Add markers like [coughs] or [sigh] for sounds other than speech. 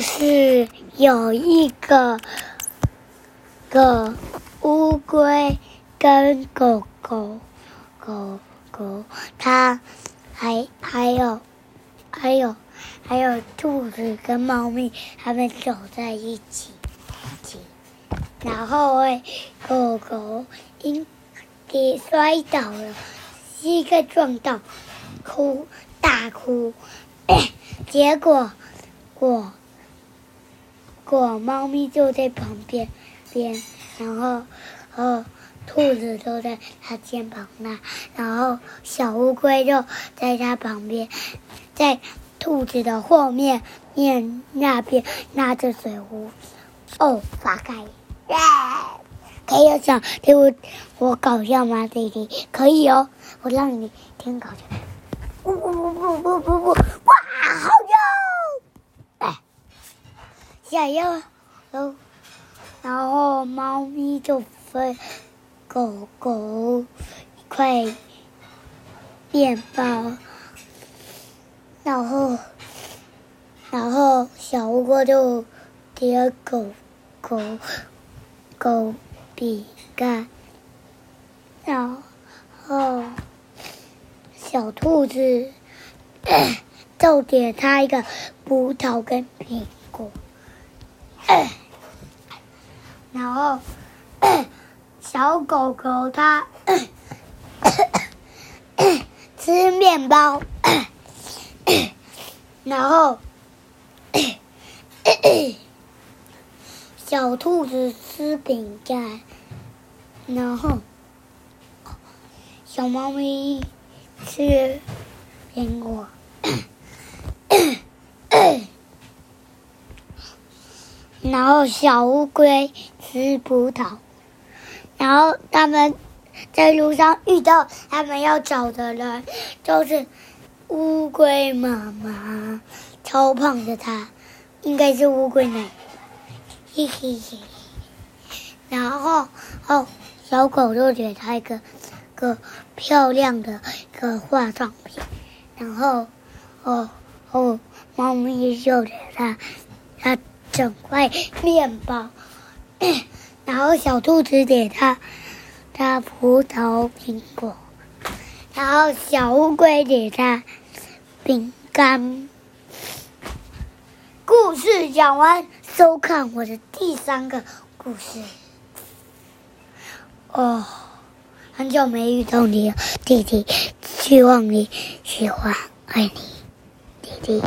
是有一个个乌龟跟狗狗狗狗，它还还有还有还有兔子跟猫咪，它们走在一起起，然后诶，狗狗因跌摔倒了，膝盖撞到，哭大哭，[coughs] 结果我。果猫咪就在旁边边，然后，呃，兔子就在它肩膀那，然后小乌龟就在它旁边，在兔子的后面面那边拿着水壶，哦，发开，耶！可以讲听我我搞笑吗，弟弟？可以哦，我让你听搞笑。不不不不不不不，想要，然后然后猫咪就分狗狗一块面包，然后然后小乌龟就给狗狗狗饼干，然后小兔子 [coughs] 就给它一个葡萄跟苹果。[coughs] 然后，[coughs] 小狗狗它 [coughs] 吃面包，然后小兔子吃饼干，然后小猫咪吃苹果。然后小乌龟吃葡萄，然后他们在路上遇到他们要找的人，就是乌龟妈妈，超胖的它，应该是乌龟奶奶，嘿嘿嘿。然后哦，小狗就给它一个个漂亮的一个化妆品，然后哦哦，猫咪就给它它。整块面包，然后小兔子给它它葡萄苹果，然后小乌龟给它饼干。故事讲完，收看我的第三个故事。哦，很久没遇到你了，弟弟，希望你喜欢，爱你，弟弟。